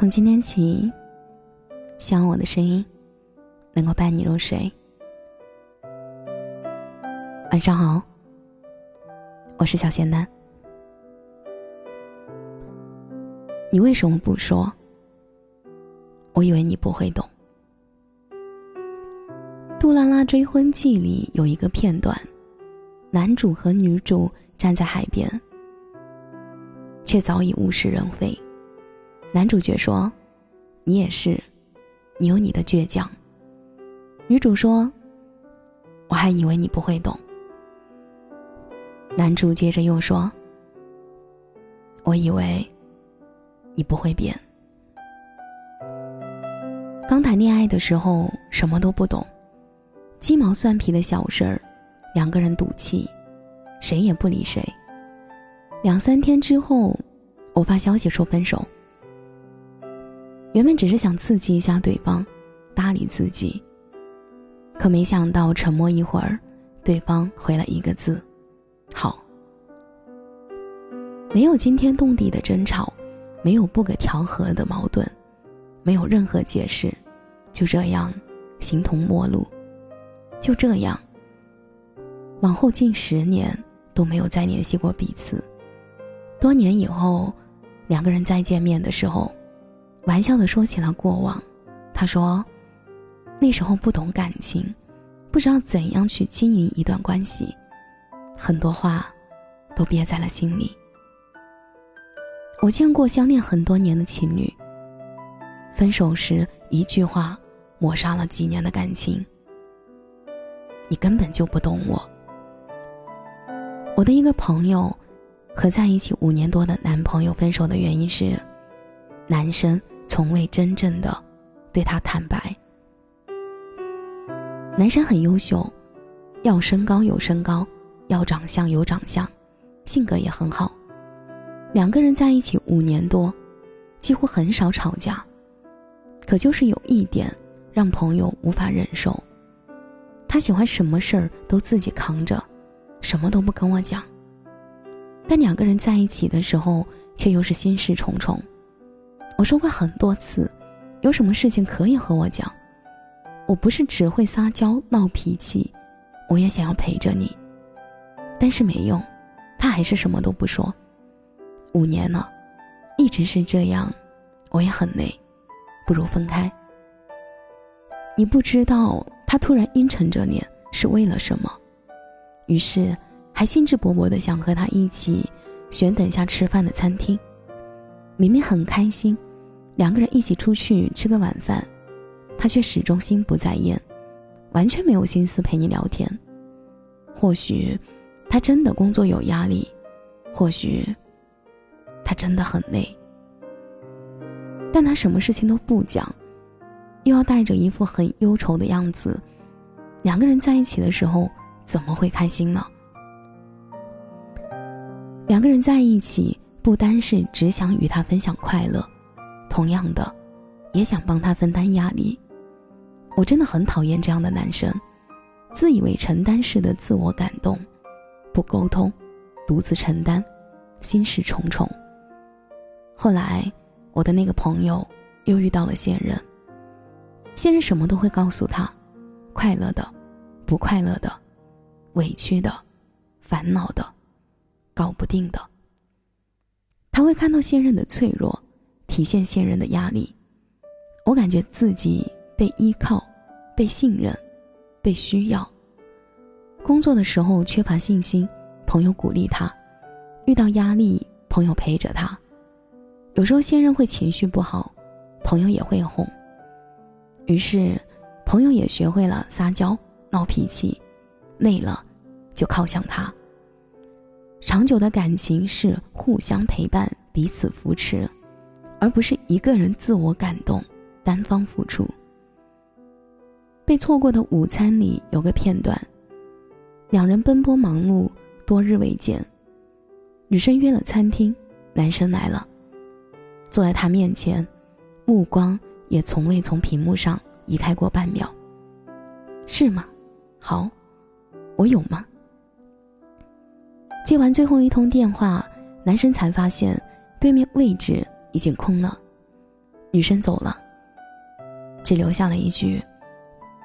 从今天起，希望我的声音能够伴你入睡。晚上好，我是小仙丹。你为什么不说？我以为你不会懂。《杜拉拉追婚记》里有一个片段，男主和女主站在海边，却早已物是人非。男主角说：“你也是，你有你的倔强。”女主说：“我还以为你不会懂。”男主接着又说：“我以为你不会变。”刚谈恋爱的时候什么都不懂，鸡毛蒜皮的小事儿，两个人赌气，谁也不理谁。两三天之后，我发消息说分手。原本只是想刺激一下对方，搭理自己。可没想到沉默一会儿，对方回了一个字：“好。”没有惊天动地的争吵，没有不可调和的矛盾。没有任何解释，就这样形同陌路，就这样，往后近十年都没有再联系过彼此。多年以后，两个人再见面的时候，玩笑的说起了过往。他说：“那时候不懂感情，不知道怎样去经营一段关系，很多话都憋在了心里。”我见过相恋很多年的情侣。分手时一句话，抹杀了几年的感情。你根本就不懂我。我的一个朋友，和在一起五年多的男朋友分手的原因是，男生从未真正的对他坦白。男生很优秀，要身高有身高，要长相有长相，性格也很好。两个人在一起五年多，几乎很少吵架。可就是有一点让朋友无法忍受，他喜欢什么事儿都自己扛着，什么都不跟我讲。但两个人在一起的时候，却又是心事重重。我说过很多次，有什么事情可以和我讲。我不是只会撒娇闹脾气，我也想要陪着你，但是没用，他还是什么都不说。五年了，一直是这样，我也很累。不如分开。你不知道他突然阴沉着脸是为了什么，于是还兴致勃勃的想和他一起选等下吃饭的餐厅。明明很开心，两个人一起出去吃个晚饭，他却始终心不在焉，完全没有心思陪你聊天。或许他真的工作有压力，或许他真的很累。但他什么事情都不讲，又要带着一副很忧愁的样子，两个人在一起的时候怎么会开心呢？两个人在一起不单是只想与他分享快乐，同样的，也想帮他分担压力。我真的很讨厌这样的男生，自以为承担式的自我感动，不沟通，独自承担，心事重重。后来。我的那个朋友又遇到了现任，现任什么都会告诉他，快乐的，不快乐的，委屈的，烦恼的，搞不定的。他会看到现任的脆弱，体现现任的压力。我感觉自己被依靠，被信任，被需要。工作的时候缺乏信心，朋友鼓励他；遇到压力，朋友陪着他。有时候现任会情绪不好，朋友也会哄。于是，朋友也学会了撒娇、闹脾气，累了就靠向他。长久的感情是互相陪伴、彼此扶持，而不是一个人自我感动、单方付出。被错过的午餐里有个片段，两人奔波忙碌多日未见，女生约了餐厅，男生来了。坐在他面前，目光也从未从屏幕上移开过半秒。是吗？好，我有吗？接完最后一通电话，男生才发现对面位置已经空了。女生走了，只留下了一句：“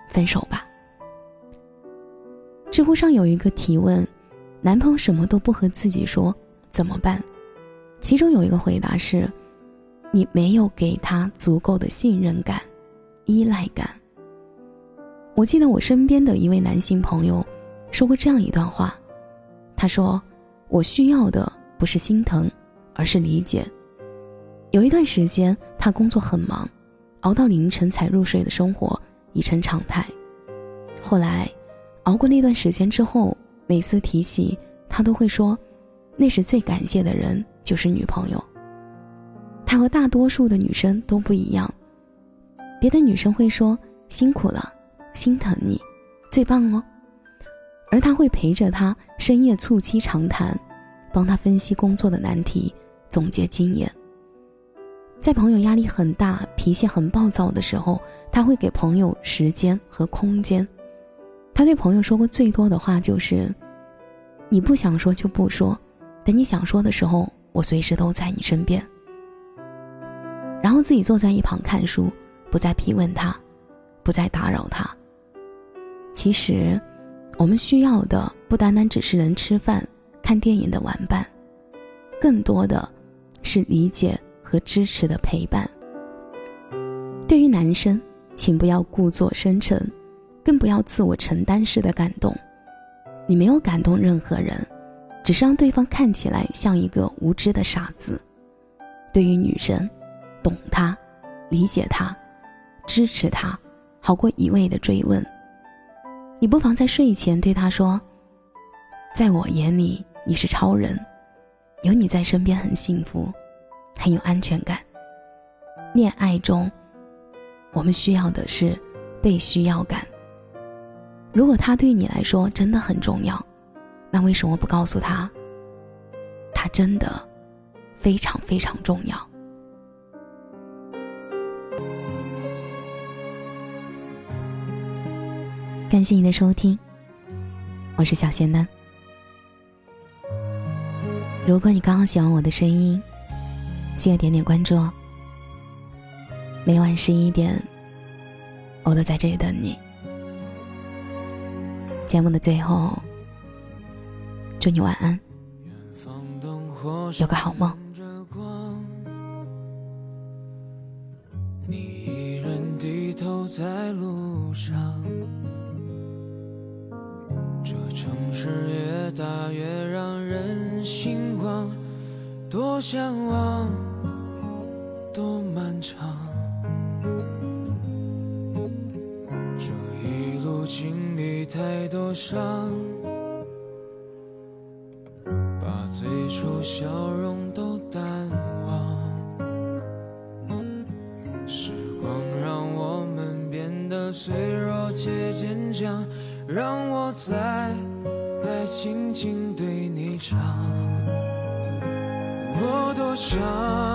分手吧。”知乎上有一个提问：“男朋友什么都不和自己说，怎么办？”其中有一个回答是：“你没有给他足够的信任感、依赖感。”我记得我身边的一位男性朋友说过这样一段话，他说：“我需要的不是心疼，而是理解。”有一段时间，他工作很忙，熬到凌晨才入睡的生活已成常态。后来，熬过那段时间之后，每次提起他都会说：“那时最感谢的人就是女朋友。”他和大多数的女生都不一样，别的女生会说：“辛苦了，心疼你，最棒哦。”而他会陪着他深夜促膝长谈，帮他分析工作的难题，总结经验。在朋友压力很大、脾气很暴躁的时候，他会给朋友时间和空间。他对朋友说过最多的话就是：“你不想说就不说，等你想说的时候，我随时都在你身边。”然后自己坐在一旁看书，不再批问他，不再打扰他。其实，我们需要的不单单只是能吃饭、看电影的玩伴，更多的是理解。和支持的陪伴。对于男生，请不要故作深沉，更不要自我承担式的感动。你没有感动任何人，只是让对方看起来像一个无知的傻子。对于女生，懂她，理解她，支持她，好过一味的追问。你不妨在睡前对她说：“在我眼里，你是超人，有你在身边很幸福。”很有安全感。恋爱中，我们需要的是被需要感。如果他对你来说真的很重要，那为什么不告诉他？他真的非常非常重要。感谢你的收听，我是小仙丹。如果你刚好喜欢我的声音，记得点点关注哦。每晚十一点，我都在这里等你。节目的最后，祝你晚安，有个好梦。你一人低头在路上，这城市越大越让人心慌，多向往。多漫长，这一路经历太多伤，把最初笑容都淡忘。时光让我们变得脆弱且坚强，让我再来轻轻对你唱，我多想。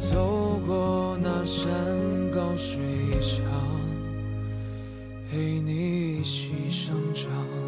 走过那山高水长，陪你一起生长。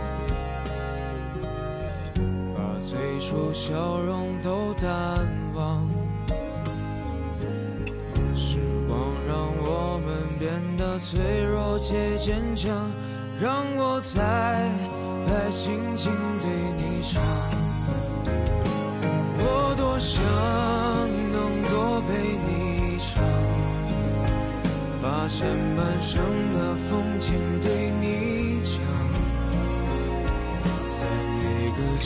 最初笑容都淡忘。时光让我们变得脆弱且坚强，让我再来轻轻对你唱。我多想能多陪你唱，把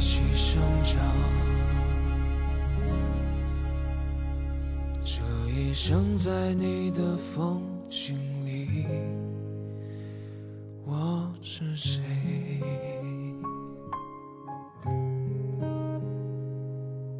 一起生长。这一生在你的风景里，我是谁。